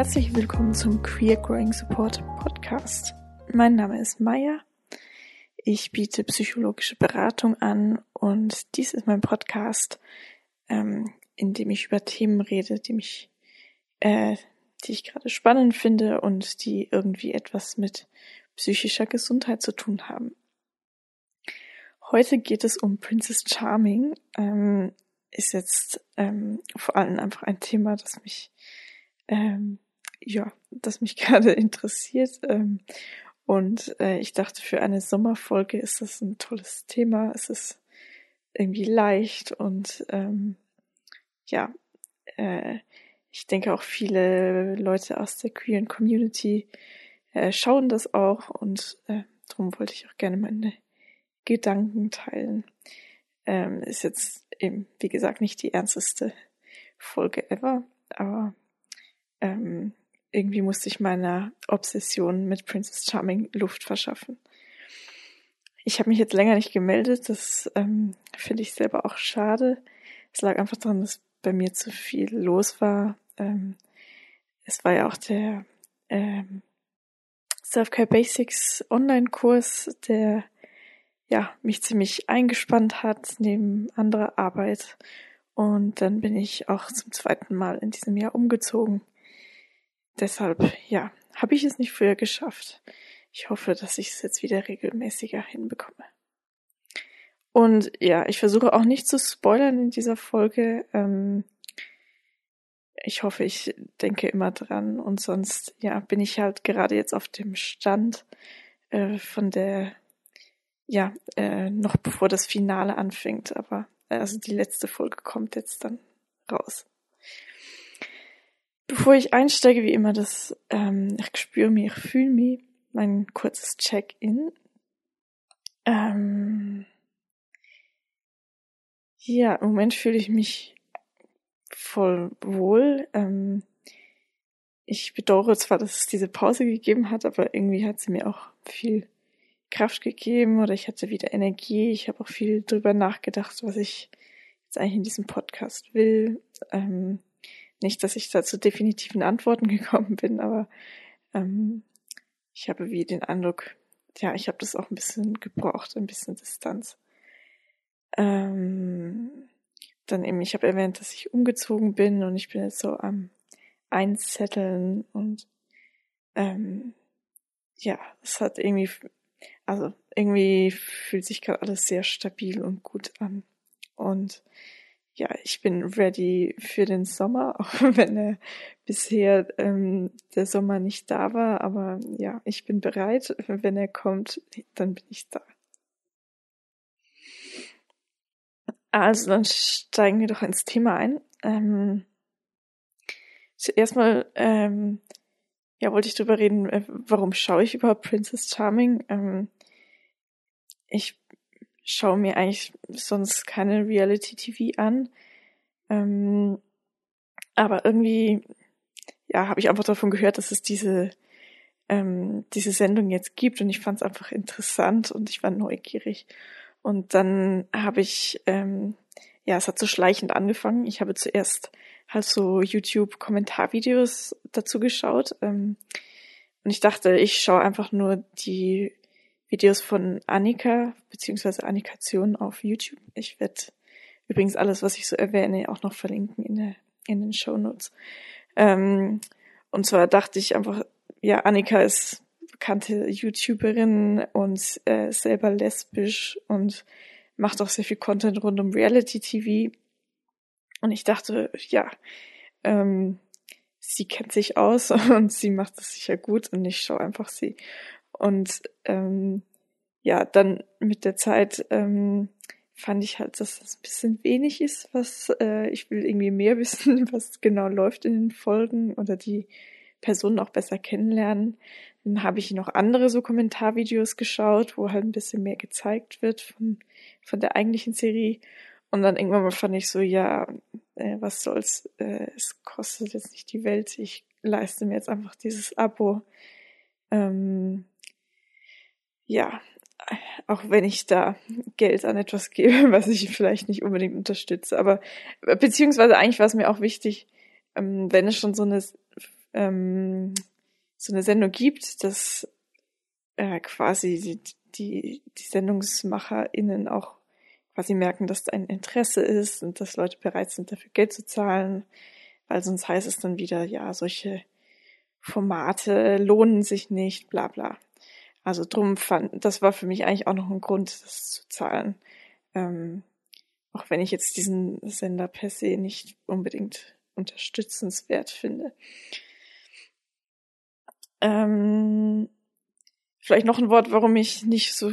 Herzlich willkommen zum Queer Growing Support Podcast. Mein Name ist Maya. Ich biete psychologische Beratung an und dies ist mein Podcast, ähm, in dem ich über Themen rede, die mich, äh, die ich gerade spannend finde und die irgendwie etwas mit psychischer Gesundheit zu tun haben. Heute geht es um Princess Charming. Ähm, ist jetzt ähm, vor allem einfach ein Thema, das mich ähm, ja, das mich gerade interessiert. Ähm, und äh, ich dachte, für eine Sommerfolge ist das ein tolles Thema. Es ist irgendwie leicht und ähm, ja, äh, ich denke auch viele Leute aus der queeren Community äh, schauen das auch und äh, darum wollte ich auch gerne meine Gedanken teilen. Ähm, ist jetzt eben, wie gesagt, nicht die ernsteste Folge ever, aber ähm, irgendwie musste ich meiner Obsession mit Princess Charming Luft verschaffen. Ich habe mich jetzt länger nicht gemeldet, das ähm, finde ich selber auch schade. Es lag einfach daran, dass bei mir zu viel los war. Ähm, es war ja auch der ähm, Self-Care Basics Online-Kurs, der ja mich ziemlich eingespannt hat neben anderer Arbeit. Und dann bin ich auch zum zweiten Mal in diesem Jahr umgezogen deshalb, ja, habe ich es nicht früher geschafft. Ich hoffe, dass ich es jetzt wieder regelmäßiger hinbekomme. Und ja, ich versuche auch nicht zu spoilern in dieser Folge. Ähm, ich hoffe, ich denke immer dran. Und sonst, ja, bin ich halt gerade jetzt auf dem Stand äh, von der, ja, äh, noch bevor das Finale anfängt. Aber also die letzte Folge kommt jetzt dann raus. Bevor ich einsteige, wie immer, das ähm, ich spüre mich, ich fühle mich, mein kurzes Check-in. Ähm, ja, im Moment fühle ich mich voll wohl. Ähm, ich bedauere zwar, dass es diese Pause gegeben hat, aber irgendwie hat sie mir auch viel Kraft gegeben oder ich hatte wieder Energie. Ich habe auch viel drüber nachgedacht, was ich jetzt eigentlich in diesem Podcast will. Ähm, nicht, dass ich da zu definitiven Antworten gekommen bin, aber ähm, ich habe wie den Eindruck, ja, ich habe das auch ein bisschen gebraucht, ein bisschen Distanz. Ähm, dann eben, ich habe erwähnt, dass ich umgezogen bin und ich bin jetzt so am Einzetteln und ähm, ja, es hat irgendwie, also irgendwie fühlt sich gerade alles sehr stabil und gut an. Und ja, ich bin ready für den Sommer, auch wenn er bisher ähm, der Sommer nicht da war. Aber ja, ich bin bereit. Wenn er kommt, dann bin ich da. Also dann steigen wir doch ins Thema ein. Ähm, zuerst mal, ähm, ja, wollte ich drüber reden, äh, warum schaue ich überhaupt Princess Charming? Ähm, ich schaue mir eigentlich sonst keine Reality-TV an. Ähm, aber irgendwie, ja, habe ich einfach davon gehört, dass es diese, ähm, diese Sendung jetzt gibt und ich fand es einfach interessant und ich war neugierig. Und dann habe ich, ähm, ja, es hat so schleichend angefangen. Ich habe zuerst halt so YouTube-Kommentarvideos dazu geschaut. Ähm, und ich dachte, ich schaue einfach nur die Videos von Annika, beziehungsweise Annikation auf YouTube. Ich werde übrigens alles, was ich so erwähne, auch noch verlinken in, der, in den Show Notes. Ähm, und zwar dachte ich einfach, ja, Annika ist bekannte YouTuberin und äh, selber lesbisch und macht auch sehr viel Content rund um Reality TV. Und ich dachte, ja, ähm, sie kennt sich aus und sie macht das sicher gut und ich schaue einfach sie. Und ähm, ja, dann mit der Zeit ähm, fand ich halt, dass das ein bisschen wenig ist, was äh, ich will irgendwie mehr wissen, was genau läuft in den Folgen oder die Personen auch besser kennenlernen. Dann habe ich noch andere so Kommentarvideos geschaut, wo halt ein bisschen mehr gezeigt wird von, von der eigentlichen Serie. Und dann irgendwann mal fand ich so, ja, äh, was soll's, äh, es kostet jetzt nicht die Welt, ich leiste mir jetzt einfach dieses Abo. Ähm, ja, auch wenn ich da Geld an etwas gebe, was ich vielleicht nicht unbedingt unterstütze. Aber beziehungsweise eigentlich war es mir auch wichtig, ähm, wenn es schon so eine ähm, so eine Sendung gibt, dass äh, quasi die, die, die SendungsmacherInnen auch quasi merken, dass da ein Interesse ist und dass Leute bereit sind, dafür Geld zu zahlen, weil sonst heißt es dann wieder, ja, solche Formate lohnen sich nicht, bla bla. Also drum fand, das war für mich eigentlich auch noch ein Grund, das zu zahlen. Ähm, auch wenn ich jetzt diesen Sender per se nicht unbedingt unterstützenswert finde. Ähm, vielleicht noch ein Wort, warum ich nicht so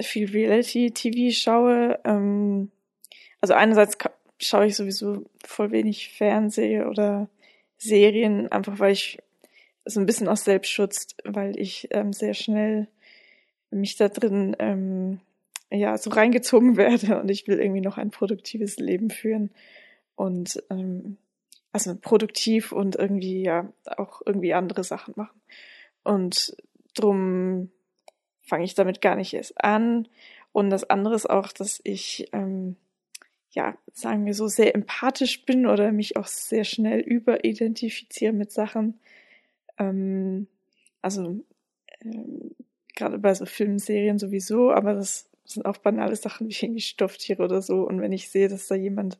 viel Reality-TV schaue. Ähm, also einerseits schaue ich sowieso voll wenig Fernsehen oder Serien, einfach weil ich so ein bisschen aus Selbstschutz, weil ich ähm, sehr schnell mich da drin ähm, ja so reingezogen werde und ich will irgendwie noch ein produktives Leben führen. Und ähm, also produktiv und irgendwie ja auch irgendwie andere Sachen machen. Und drum fange ich damit gar nicht erst an. Und das andere ist auch, dass ich ähm, ja sagen wir so sehr empathisch bin oder mich auch sehr schnell überidentifiziere mit Sachen ähm, also ähm, gerade bei so Filmserien sowieso, aber das sind auch banale Sachen wie irgendwie Stofftiere oder so. Und wenn ich sehe, dass da jemand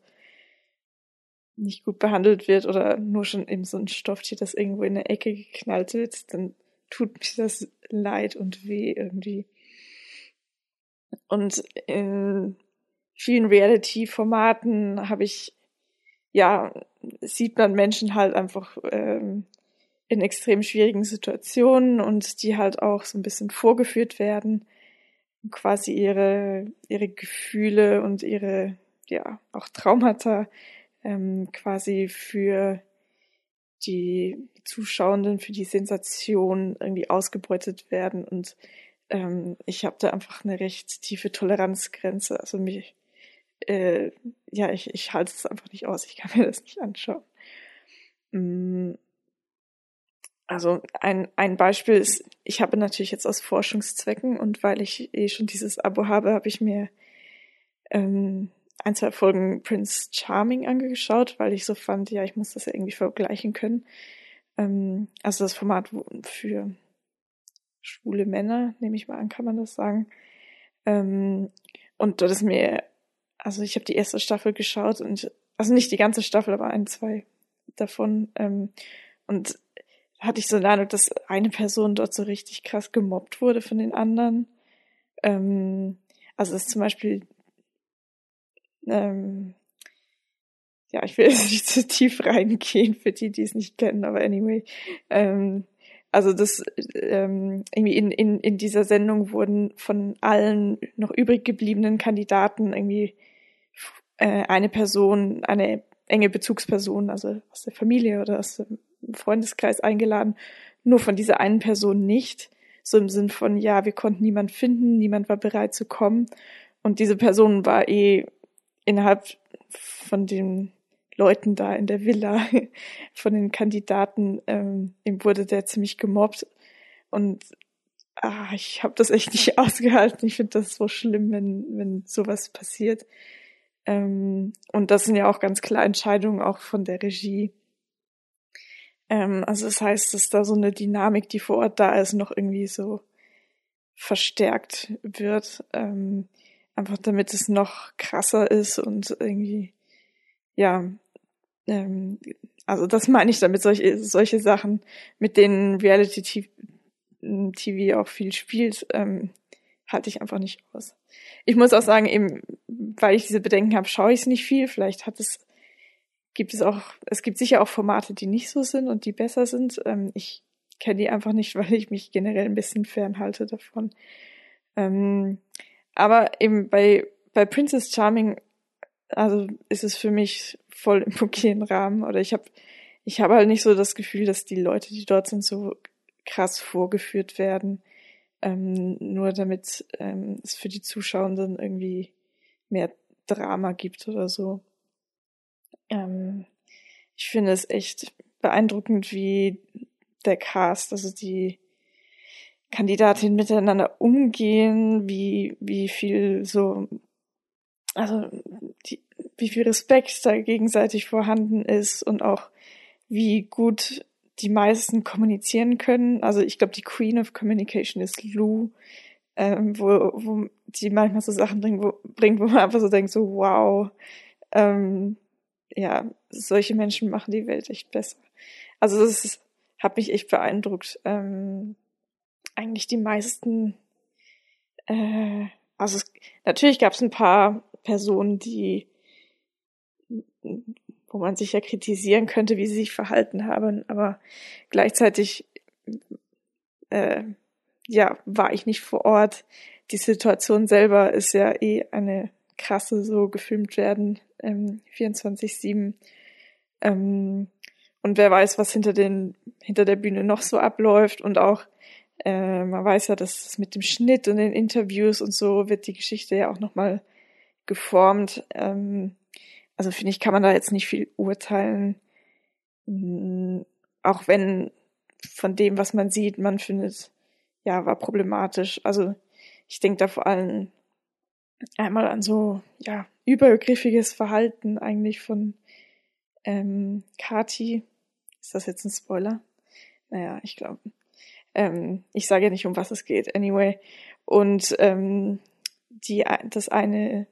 nicht gut behandelt wird oder nur schon eben so ein Stofftier, das irgendwo in der Ecke geknallt wird, dann tut mir das leid und weh irgendwie. Und in vielen Reality-Formaten habe ich, ja, sieht man Menschen halt einfach ähm, in extrem schwierigen Situationen und die halt auch so ein bisschen vorgeführt werden, quasi ihre, ihre Gefühle und ihre, ja, auch Traumata ähm, quasi für die Zuschauenden, für die Sensation irgendwie ausgebeutet werden und ähm, ich habe da einfach eine recht tiefe Toleranzgrenze. Also mich, äh, ja, ich, ich halte es einfach nicht aus. Ich kann mir das nicht anschauen. Mm, also ein, ein Beispiel ist, ich habe natürlich jetzt aus Forschungszwecken und weil ich eh schon dieses Abo habe, habe ich mir ähm, ein, zwei Folgen Prince Charming angeschaut, weil ich so fand, ja, ich muss das ja irgendwie vergleichen können. Ähm, also das Format für schwule Männer, nehme ich mal an, kann man das sagen. Ähm, und dort ist mir, also ich habe die erste Staffel geschaut und, also nicht die ganze Staffel, aber ein, zwei davon. Ähm, und hatte ich so den Eindruck, dass eine Person dort so richtig krass gemobbt wurde von den anderen. Ähm, also dass zum Beispiel, ähm, ja, ich will jetzt nicht zu tief reingehen für die, die es nicht kennen, aber anyway. Ähm, also das ähm, irgendwie in, in, in dieser Sendung wurden von allen noch übrig gebliebenen Kandidaten irgendwie äh, eine Person, eine enge Bezugsperson, also aus der Familie oder aus dem Freundeskreis eingeladen, nur von dieser einen Person nicht. So im Sinn von, ja, wir konnten niemand finden, niemand war bereit zu kommen. Und diese Person war eh innerhalb von den Leuten da in der Villa, von den Kandidaten, ähm, ihm wurde der ziemlich gemobbt. Und ah, ich habe das echt nicht ausgehalten. Ich finde das so schlimm, wenn, wenn sowas passiert. Ähm, und das sind ja auch ganz klar Entscheidungen auch von der Regie. Ähm, also das heißt, dass da so eine Dynamik, die vor Ort da ist, noch irgendwie so verstärkt wird. Ähm, einfach damit es noch krasser ist und irgendwie, ja, ähm, also das meine ich damit, solche, solche Sachen, mit denen Reality TV auch viel spielt, ähm, halte ich einfach nicht aus. Ich muss auch sagen, eben, weil ich diese Bedenken habe, schaue ich es nicht viel. Vielleicht hat es gibt es auch, es gibt sicher auch Formate, die nicht so sind und die besser sind. Ähm, ich kenne die einfach nicht, weil ich mich generell ein bisschen fernhalte davon. Ähm, aber eben bei, bei Princess Charming, also ist es für mich voll im okayen Rahmen oder ich habe ich habe halt nicht so das Gefühl, dass die Leute, die dort sind, so krass vorgeführt werden, ähm, nur damit ähm, es für die Zuschauenden irgendwie mehr Drama gibt oder so. Ähm, ich finde es echt beeindruckend, wie der Cast, also die Kandidatinnen miteinander umgehen, wie, wie viel so, also die, wie viel Respekt da gegenseitig vorhanden ist und auch wie gut die meisten kommunizieren können. Also ich glaube, die Queen of Communication ist Lou, ähm, wo, wo die manchmal so Sachen bringt, wo, bringt, wo man einfach so denkt, so wow, ähm, ja, solche Menschen machen die Welt echt besser. Also das hat mich echt beeindruckt. Ähm, eigentlich die meisten, äh, also es, natürlich gab es ein paar Personen, die wo man sich ja kritisieren könnte, wie sie sich verhalten haben, aber gleichzeitig äh, ja war ich nicht vor Ort. Die Situation selber ist ja eh eine krasse, so gefilmt werden, ähm, 24-7. Ähm, und wer weiß, was hinter den hinter der Bühne noch so abläuft und auch äh, man weiß ja, dass mit dem Schnitt und den Interviews und so wird die Geschichte ja auch nochmal geformt. Ähm, also finde ich, kann man da jetzt nicht viel urteilen. Hm, auch wenn von dem, was man sieht, man findet, ja, war problematisch. Also ich denke da vor allem einmal an so, ja, übergriffiges Verhalten eigentlich von ähm, Kati. Ist das jetzt ein Spoiler? Naja, ich glaube. Ähm, ich sage ja nicht, um was es geht, anyway. Und ähm, die, das eine,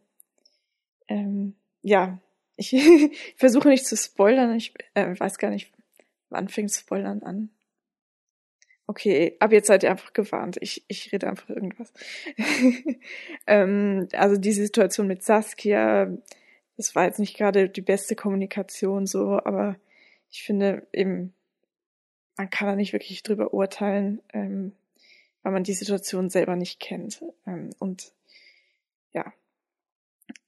ähm, ja, ich versuche nicht zu spoilern. Ich äh, weiß gar nicht, wann fängt Spoilern an. Okay, ab jetzt seid ihr einfach gewarnt. Ich, ich rede einfach irgendwas. ähm, also die Situation mit Saskia, das war jetzt nicht gerade die beste Kommunikation so, aber ich finde eben, man kann da nicht wirklich drüber urteilen, ähm, weil man die Situation selber nicht kennt. Ähm, und ja,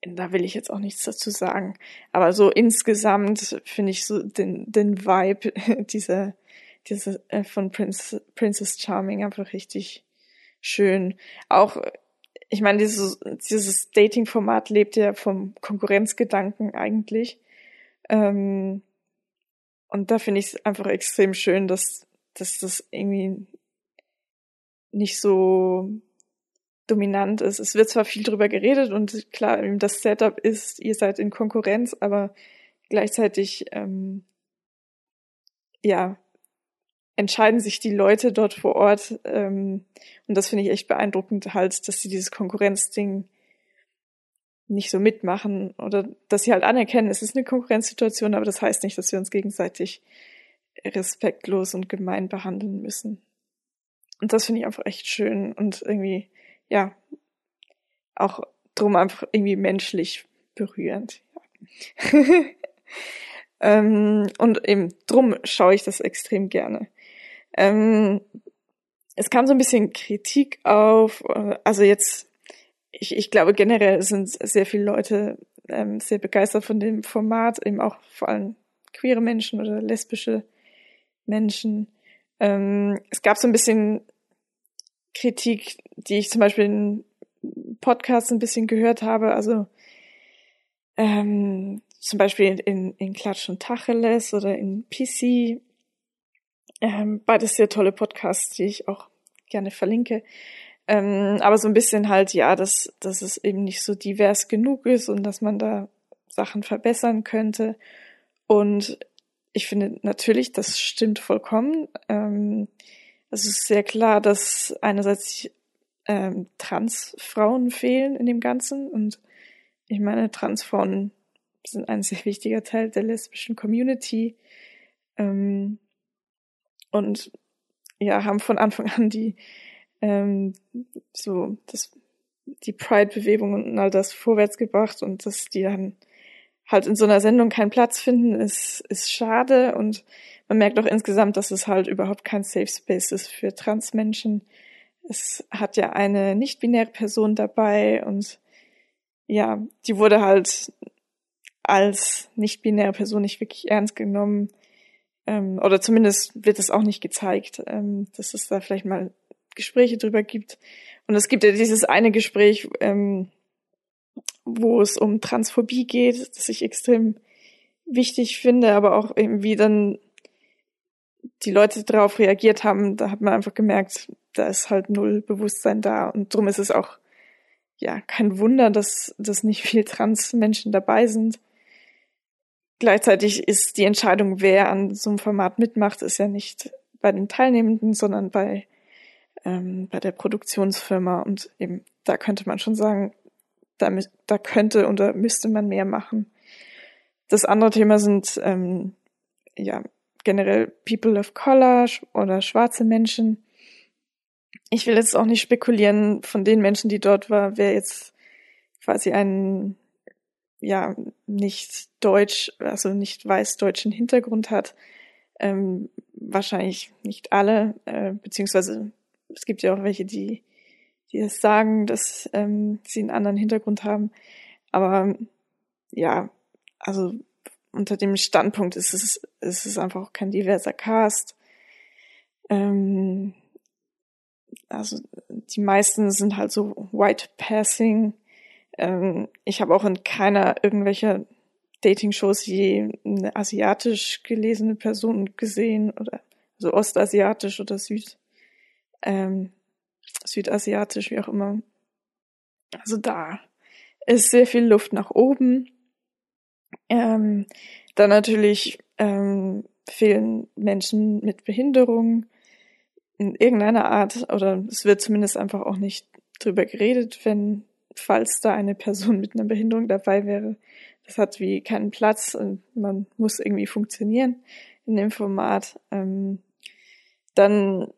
da will ich jetzt auch nichts dazu sagen. Aber so insgesamt finde ich so den, den Vibe dieser, dieser äh, von Prince, Princess Charming einfach richtig schön. Auch, ich meine, dieses, dieses Dating-Format lebt ja vom Konkurrenzgedanken eigentlich. Ähm, und da finde ich es einfach extrem schön, dass, dass das irgendwie nicht so dominant ist. Es wird zwar viel drüber geredet und klar, das Setup ist, ihr seid in Konkurrenz, aber gleichzeitig, ähm, ja, entscheiden sich die Leute dort vor Ort, ähm, und das finde ich echt beeindruckend halt, dass sie dieses Konkurrenzding nicht so mitmachen oder dass sie halt anerkennen, es ist eine Konkurrenzsituation, aber das heißt nicht, dass wir uns gegenseitig respektlos und gemein behandeln müssen. Und das finde ich einfach echt schön und irgendwie ja, auch drum einfach irgendwie menschlich berührend. Ähm, und eben drum schaue ich das extrem gerne. Ähm, es kam so ein bisschen Kritik auf, also jetzt, ich, ich glaube generell sind sehr viele Leute ähm, sehr begeistert von dem Format, eben auch vor allem queere Menschen oder lesbische Menschen. Ähm, es gab so ein bisschen Kritik, die ich zum Beispiel in Podcasts ein bisschen gehört habe, also ähm, zum Beispiel in, in Klatsch und Tacheles oder in PC. Ähm, beides sehr tolle Podcasts, die ich auch gerne verlinke. Ähm, aber so ein bisschen halt, ja, dass, dass es eben nicht so divers genug ist und dass man da Sachen verbessern könnte. Und ich finde natürlich, das stimmt vollkommen. Ähm, es ist sehr klar, dass einerseits ähm, Transfrauen fehlen in dem Ganzen und ich meine, Transfrauen sind ein sehr wichtiger Teil der lesbischen Community ähm, und ja, haben von Anfang an die ähm, so das die Pride-Bewegung und all das vorwärts gebracht und dass die dann halt in so einer Sendung keinen Platz finden, ist, ist schade und man merkt auch insgesamt, dass es halt überhaupt kein Safe Space ist für Transmenschen. Es hat ja eine nicht-binäre Person dabei und ja, die wurde halt als nicht-binäre Person nicht wirklich ernst genommen. Ähm, oder zumindest wird es auch nicht gezeigt, ähm, dass es da vielleicht mal Gespräche drüber gibt. Und es gibt ja dieses eine Gespräch, ähm, wo es um Transphobie geht, das ich extrem wichtig finde, aber auch irgendwie dann die Leute darauf reagiert haben, da hat man einfach gemerkt, da ist halt null Bewusstsein da und drum ist es auch ja kein Wunder, dass dass nicht viel Trans-Menschen dabei sind. Gleichzeitig ist die Entscheidung, wer an so einem Format mitmacht, ist ja nicht bei den Teilnehmenden, sondern bei, ähm, bei der Produktionsfirma. Und eben da könnte man schon sagen, da, da könnte oder müsste man mehr machen. Das andere Thema sind ähm, ja generell People of Color oder schwarze Menschen. Ich will jetzt auch nicht spekulieren von den Menschen, die dort war, wer jetzt quasi einen ja nicht deutsch, also nicht weiß-deutschen Hintergrund hat. Ähm, wahrscheinlich nicht alle, äh, beziehungsweise es gibt ja auch welche, die, die das sagen, dass ähm, sie einen anderen Hintergrund haben. Aber ja, also unter dem Standpunkt ist es, ist es einfach auch kein diverser Cast. Ähm, also die meisten sind halt so White Passing. Ähm, ich habe auch in keiner irgendwelcher Dating-Shows je eine asiatisch gelesene Person gesehen oder so also ostasiatisch oder süd, ähm, südasiatisch, wie auch immer. Also da ist sehr viel Luft nach oben. Ähm, dann natürlich ähm, fehlen Menschen mit Behinderung in irgendeiner Art oder es wird zumindest einfach auch nicht drüber geredet, wenn falls da eine Person mit einer Behinderung dabei wäre. Das hat wie keinen Platz und man muss irgendwie funktionieren in dem Format. Ähm, dann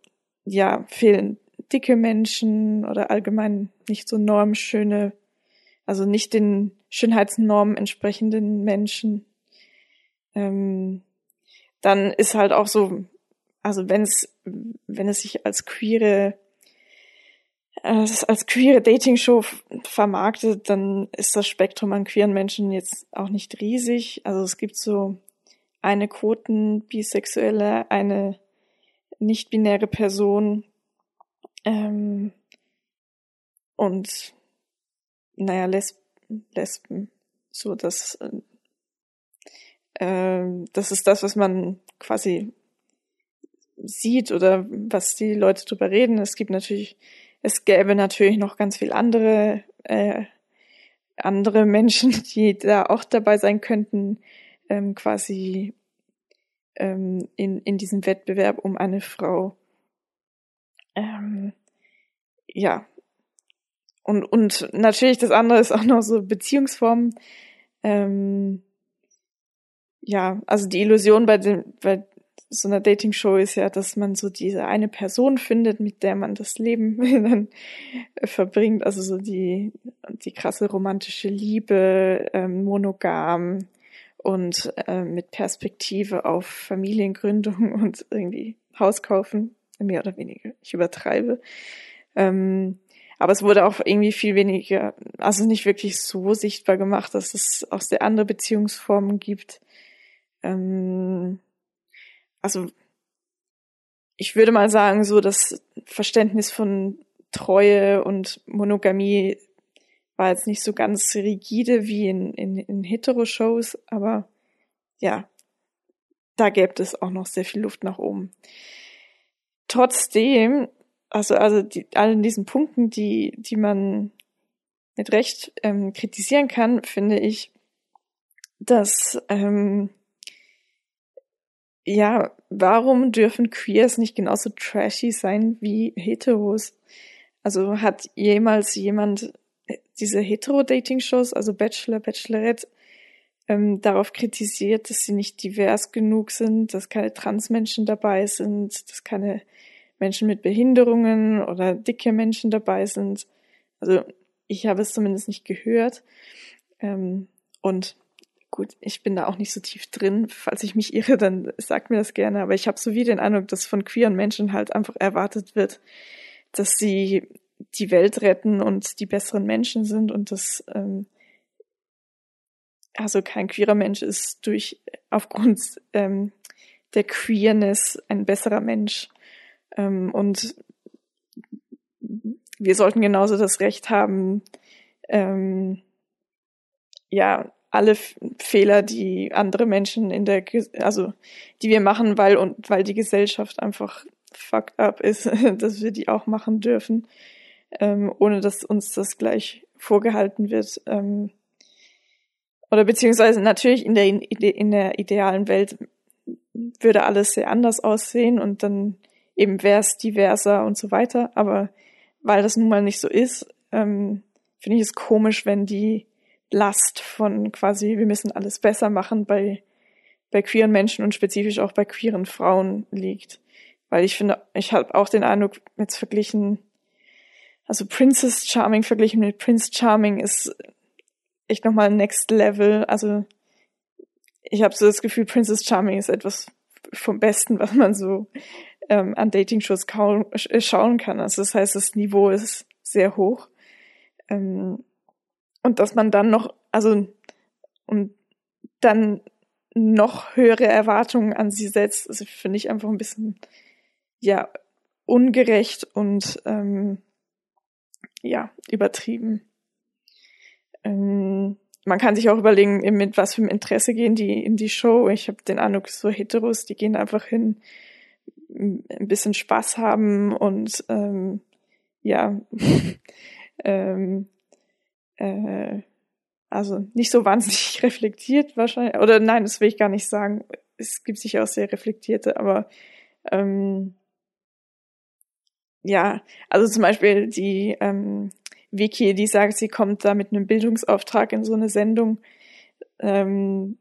ja fehlen dicke Menschen oder allgemein nicht so normschöne, also nicht den Schönheitsnormen entsprechenden Menschen. Ähm, dann ist halt auch so, also wenn es, wenn es sich als queere, äh, als queere Dating-Show vermarktet, dann ist das Spektrum an queeren Menschen jetzt auch nicht riesig. Also es gibt so eine Quoten Bisexuelle, eine nicht-binäre Person ähm, und naja, Lesben, Lesben so das äh, das ist das, was man quasi sieht oder was die Leute drüber reden. Es gibt natürlich, es gäbe natürlich noch ganz viel andere, äh, andere Menschen, die da auch dabei sein könnten, ähm, quasi ähm, in, in diesem Wettbewerb um eine Frau. Ähm, ja. Und, und natürlich das andere ist auch noch so Beziehungsformen. Ähm, ja, also die Illusion bei dem, bei so einer Dating-Show ist ja, dass man so diese eine Person findet, mit der man das Leben dann verbringt. Also so die, die krasse romantische Liebe, ähm, monogam und äh, mit Perspektive auf Familiengründung und irgendwie Haus kaufen, mehr oder weniger. Ich übertreibe. Ähm, aber es wurde auch irgendwie viel weniger, also nicht wirklich so sichtbar gemacht, dass es auch sehr andere Beziehungsformen gibt. Ähm, also ich würde mal sagen, so das Verständnis von Treue und Monogamie war jetzt nicht so ganz rigide wie in, in, in Hetero-Shows, aber ja, da gäbe es auch noch sehr viel Luft nach oben. Trotzdem, also, also die, allen diesen Punkten, die, die man mit Recht ähm, kritisieren kann, finde ich, dass ähm, ja, warum dürfen Queers nicht genauso trashy sein wie Heteros? Also hat jemals jemand diese Hetero-Dating-Shows, also Bachelor, Bachelorette, ähm, darauf kritisiert, dass sie nicht divers genug sind, dass keine Transmenschen dabei sind, dass keine Menschen mit Behinderungen oder dicke Menschen dabei sind. Also ich habe es zumindest nicht gehört. Ähm, und gut, ich bin da auch nicht so tief drin. Falls ich mich irre, dann sagt mir das gerne. Aber ich habe so wie den Eindruck, dass von queeren Menschen halt einfach erwartet wird, dass sie die Welt retten und die besseren Menschen sind und dass ähm, also kein queerer Mensch ist durch aufgrund ähm, der Queerness ein besserer Mensch. Ähm, und wir sollten genauso das Recht haben, ähm, ja, alle Fehler, die andere Menschen in der, also die wir machen, weil und weil die Gesellschaft einfach fucked up ist, dass wir die auch machen dürfen, ähm, ohne dass uns das gleich vorgehalten wird. Ähm, oder beziehungsweise natürlich in der, in der idealen Welt würde alles sehr anders aussehen und dann eben wäre es diverser und so weiter. Aber weil das nun mal nicht so ist, ähm, finde ich es komisch, wenn die Last von quasi, wir müssen alles besser machen bei, bei queeren Menschen und spezifisch auch bei queeren Frauen liegt. Weil ich finde, ich habe auch den Eindruck, jetzt verglichen, also Princess Charming verglichen mit Prince Charming ist echt nochmal Next Level. Also ich habe so das Gefühl, Princess Charming ist etwas vom Besten, was man so ähm, an Dating-Shows äh, schauen kann. Also das heißt, das Niveau ist sehr hoch. Ähm, und dass man dann noch, also und dann noch höhere Erwartungen an sie setzt, also finde ich einfach ein bisschen ja ungerecht und ähm, ja übertrieben. Ähm, man kann sich auch überlegen, mit was für einem Interesse gehen die in die Show. Ich habe den Eindruck, so Heteros, die gehen einfach hin, ein bisschen Spaß haben und ähm, ja, ähm, äh, also nicht so wahnsinnig reflektiert wahrscheinlich. Oder nein, das will ich gar nicht sagen. Es gibt sicher auch sehr reflektierte, aber ähm, ja, also zum Beispiel die ähm, Vicky, die sagt, sie kommt da mit einem Bildungsauftrag in so eine Sendung. Ähm,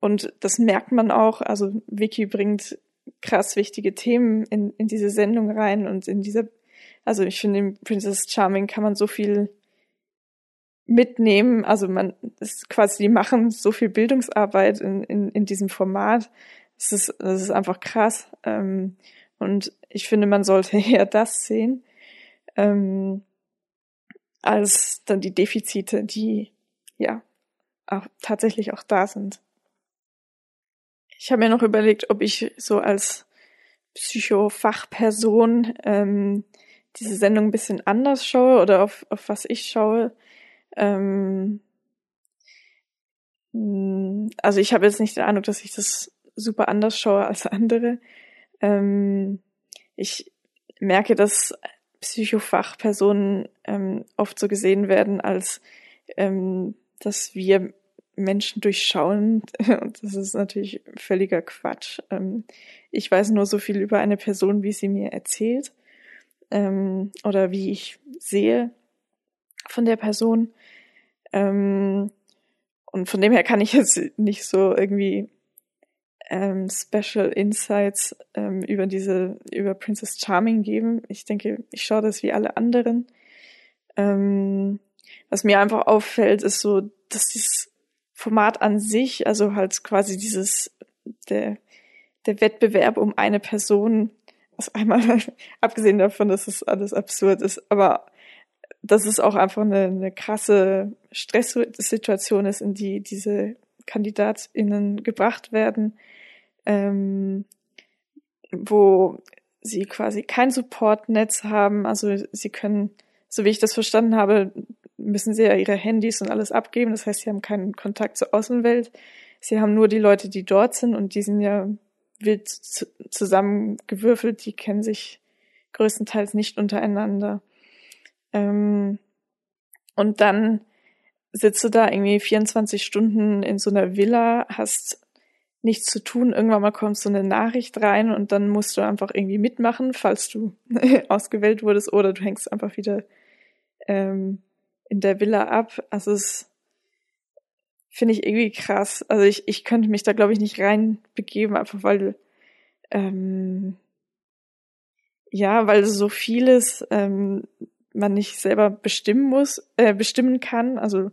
und das merkt man auch. Also Vicky bringt krass wichtige Themen in, in diese Sendung rein und in dieser, also ich finde, in Princess Charming kann man so viel mitnehmen. Also man ist quasi, die machen so viel Bildungsarbeit in, in, in diesem Format. Das ist, das ist einfach krass. Ähm, und ich finde, man sollte eher das sehen, ähm, als dann die Defizite, die ja auch tatsächlich auch da sind. Ich habe mir noch überlegt, ob ich so als Psychofachperson ähm, diese Sendung ein bisschen anders schaue oder auf, auf was ich schaue. Ähm, hm, also ich habe jetzt nicht den Eindruck, dass ich das super anders schaue als andere. Ähm, ich merke, dass Psychofachpersonen ähm, oft so gesehen werden, als ähm, dass wir Menschen durchschauen. Und das ist natürlich völliger Quatsch. Ähm, ich weiß nur so viel über eine Person, wie sie mir erzählt ähm, oder wie ich sehe von der Person. Ähm, und von dem her kann ich jetzt nicht so irgendwie ähm, Special Insights ähm, über diese, über Princess Charming geben. Ich denke, ich schaue das wie alle anderen. Ähm, was mir einfach auffällt, ist so, dass dieses Format an sich, also halt quasi dieses, der, der Wettbewerb um eine Person, also einmal abgesehen davon, dass es alles absurd ist, aber dass es auch einfach eine, eine krasse Stresssituation ist, in die diese KandidatInnen gebracht werden, ähm, wo sie quasi kein Supportnetz haben. Also sie können, so wie ich das verstanden habe, müssen sie ja ihre Handys und alles abgeben. Das heißt, sie haben keinen Kontakt zur Außenwelt. Sie haben nur die Leute, die dort sind und die sind ja wild zusammengewürfelt. Die kennen sich größtenteils nicht untereinander. Ähm, und dann sitzt du da irgendwie 24 Stunden in so einer Villa, hast nichts zu tun. Irgendwann mal kommt so eine Nachricht rein und dann musst du einfach irgendwie mitmachen, falls du ausgewählt wurdest oder du hängst einfach wieder ähm, in der Villa ab. Also es finde ich irgendwie krass. Also ich, ich könnte mich da glaube ich nicht reinbegeben, einfach weil ähm, ja, weil so vieles ähm, man nicht selber bestimmen muss, äh, bestimmen kann. Also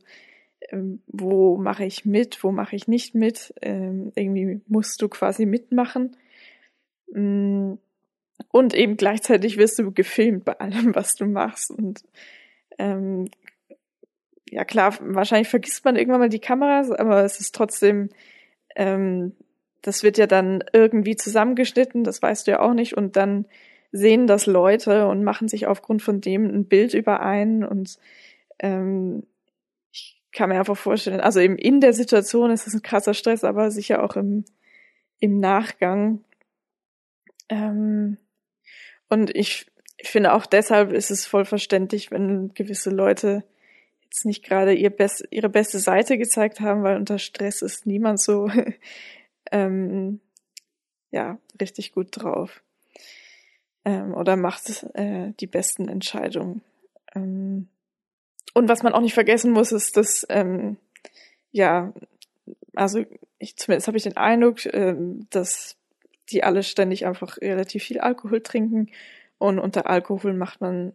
ähm, wo mache ich mit, wo mache ich nicht mit. Ähm, irgendwie musst du quasi mitmachen. Mm, und eben gleichzeitig wirst du gefilmt bei allem, was du machst. Und ähm, ja klar, wahrscheinlich vergisst man irgendwann mal die Kameras, aber es ist trotzdem, ähm, das wird ja dann irgendwie zusammengeschnitten, das weißt du ja auch nicht. Und dann sehen das Leute und machen sich aufgrund von dem ein Bild überein und ähm, ich kann mir einfach vorstellen, also eben in der Situation ist es ein krasser Stress, aber sicher auch im, im Nachgang. Ähm, und ich, ich finde auch deshalb ist es voll verständlich, wenn gewisse Leute jetzt nicht gerade ihr best, ihre beste Seite gezeigt haben, weil unter Stress ist niemand so ähm, ja richtig gut drauf ähm, oder macht äh, die besten Entscheidungen. Ähm, und was man auch nicht vergessen muss, ist, dass ähm, ja, also ich zumindest habe ich den Eindruck, ähm, dass die alle ständig einfach relativ viel Alkohol trinken und unter Alkohol macht man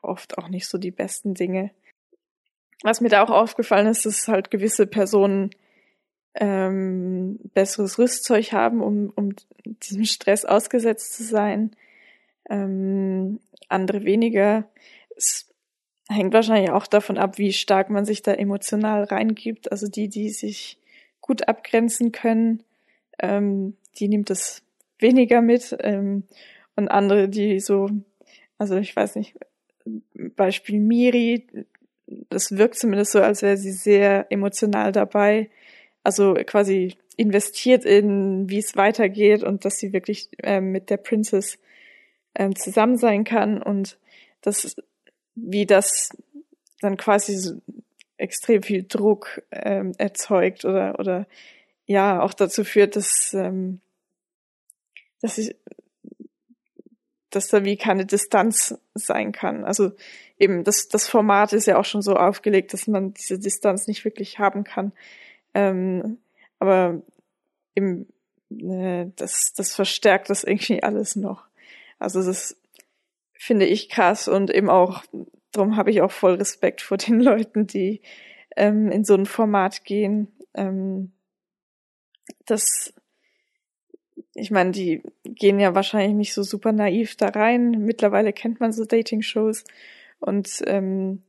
oft auch nicht so die besten Dinge. Was mir da auch aufgefallen ist, dass halt gewisse Personen ähm, besseres Rüstzeug haben, um, um diesem Stress ausgesetzt zu sein, ähm, andere weniger. Es hängt wahrscheinlich auch davon ab, wie stark man sich da emotional reingibt. Also die, die sich gut abgrenzen können, ähm, die nimmt es weniger mit. Ähm, und andere, die so, also ich weiß nicht, Beispiel Miri, das wirkt zumindest so, als wäre sie sehr emotional dabei. Also quasi investiert in, wie es weitergeht und dass sie wirklich ähm, mit der Princess ähm, zusammen sein kann und das, wie das dann quasi so extrem viel Druck ähm, erzeugt oder oder ja auch dazu führt, dass ähm, dass ich dass da wie keine Distanz sein kann. Also eben das das Format ist ja auch schon so aufgelegt, dass man diese Distanz nicht wirklich haben kann. Ähm, aber eben äh, das das verstärkt das irgendwie alles noch. Also das finde ich krass und eben auch, darum habe ich auch voll Respekt vor den Leuten, die ähm, in so ein Format gehen. Ähm, das, ich meine, die gehen ja wahrscheinlich nicht so super naiv da rein. Mittlerweile kennt man so Dating-Shows und ähm,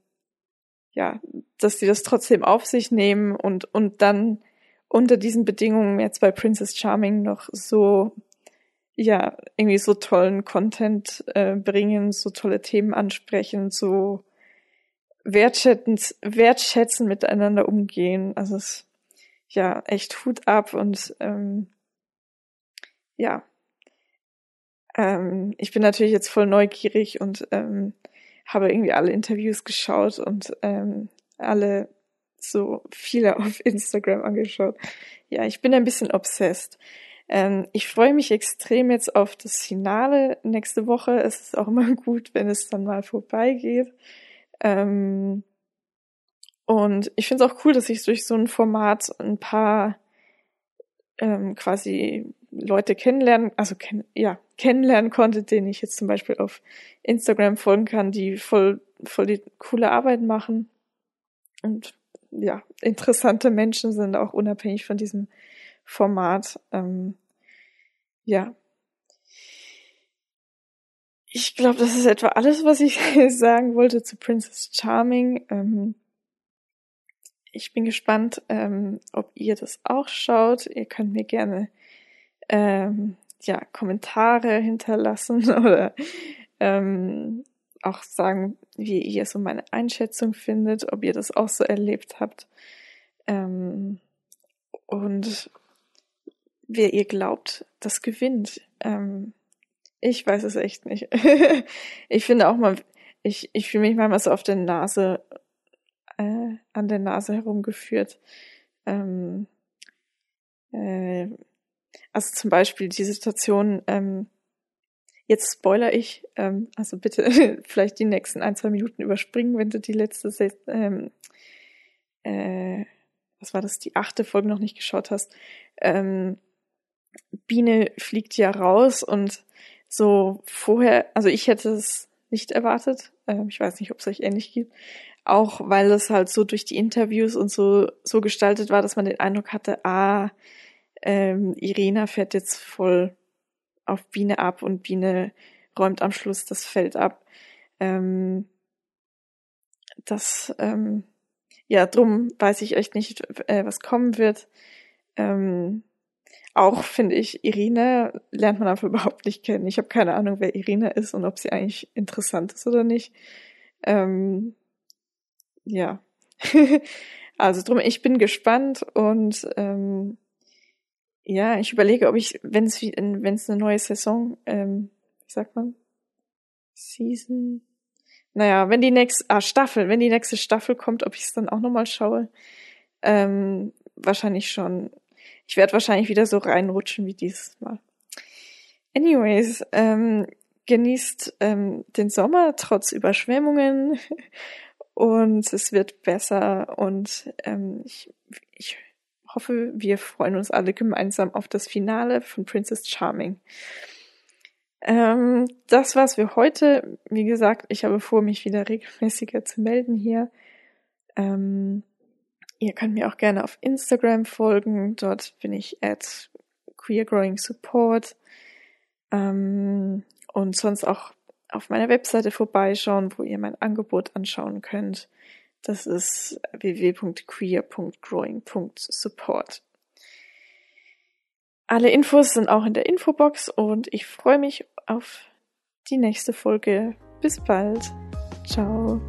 ja, dass die das trotzdem auf sich nehmen und und dann unter diesen Bedingungen jetzt bei Princess Charming noch so ja, irgendwie so tollen Content äh, bringen, so tolle Themen ansprechen, so wertschätzend, wertschätzen miteinander umgehen. Also es ja echt Hut ab und ähm, ja. Ähm, ich bin natürlich jetzt voll neugierig und ähm, habe irgendwie alle Interviews geschaut und ähm, alle so viele auf Instagram angeschaut. Ja, ich bin ein bisschen obsessed. Ähm, ich freue mich extrem jetzt auf das Finale nächste Woche. Es ist auch immer gut, wenn es dann mal vorbeigeht. Ähm, und ich finde es auch cool, dass ich durch so ein Format ein paar ähm, quasi Leute kennenlernen, also kenn, ja, kennenlernen konnte, denen ich jetzt zum Beispiel auf Instagram folgen kann, die voll, voll die coole Arbeit machen. Und ja, interessante Menschen sind auch unabhängig von diesem Format. Ähm, ja. Ich glaube, das ist etwa alles, was ich sagen wollte zu Princess Charming. Ähm, ich bin gespannt, ähm, ob ihr das auch schaut. Ihr könnt mir gerne ähm, ja, Kommentare hinterlassen oder ähm, auch sagen, wie ihr so meine Einschätzung findet, ob ihr das auch so erlebt habt. Ähm, und wer ihr glaubt, das gewinnt. Ähm, ich weiß es echt nicht. ich finde auch mal, ich, ich fühle mich manchmal so auf der Nase, äh, an der Nase herumgeführt. Ähm, äh, also zum Beispiel die Situation, ähm, jetzt spoiler ich, ähm, also bitte vielleicht die nächsten ein, zwei Minuten überspringen, wenn du die letzte, ähm, äh, was war das, die achte Folge noch nicht geschaut hast. Ähm, Biene fliegt ja raus und so vorher, also ich hätte es nicht erwartet. Ähm, ich weiß nicht, ob es euch ähnlich geht. Auch weil es halt so durch die Interviews und so, so gestaltet war, dass man den Eindruck hatte, ah, ähm, Irina fährt jetzt voll auf Biene ab und Biene räumt am Schluss das Feld ab. Ähm, das, ähm, ja, drum weiß ich echt nicht, äh, was kommen wird. Ähm, auch finde ich, Irina lernt man einfach überhaupt nicht kennen. Ich habe keine Ahnung, wer Irina ist und ob sie eigentlich interessant ist oder nicht. Ähm, ja. also drum, ich bin gespannt und ähm, ja, ich überlege, ob ich, wenn es wenn es eine neue Saison, ähm, wie sagt man, Season, naja, wenn die nächste ah, Staffel, wenn die nächste Staffel kommt, ob ich es dann auch nochmal schaue. Ähm, wahrscheinlich schon. Ich werde wahrscheinlich wieder so reinrutschen wie dieses Mal. Anyways, ähm, genießt ähm, den Sommer trotz Überschwemmungen und es wird besser und ähm, ich, ich hoffe, wir freuen uns alle gemeinsam auf das Finale von Princess Charming. Ähm, das war's für heute. Wie gesagt, ich habe vor, mich wieder regelmäßiger zu melden hier. Ähm, ihr könnt mir auch gerne auf Instagram folgen. Dort bin ich at Queer Growing Support. Ähm, und sonst auch auf meiner Webseite vorbeischauen, wo ihr mein Angebot anschauen könnt. Das ist www.queer.growing.support. Alle Infos sind auch in der Infobox und ich freue mich auf die nächste Folge. Bis bald. Ciao.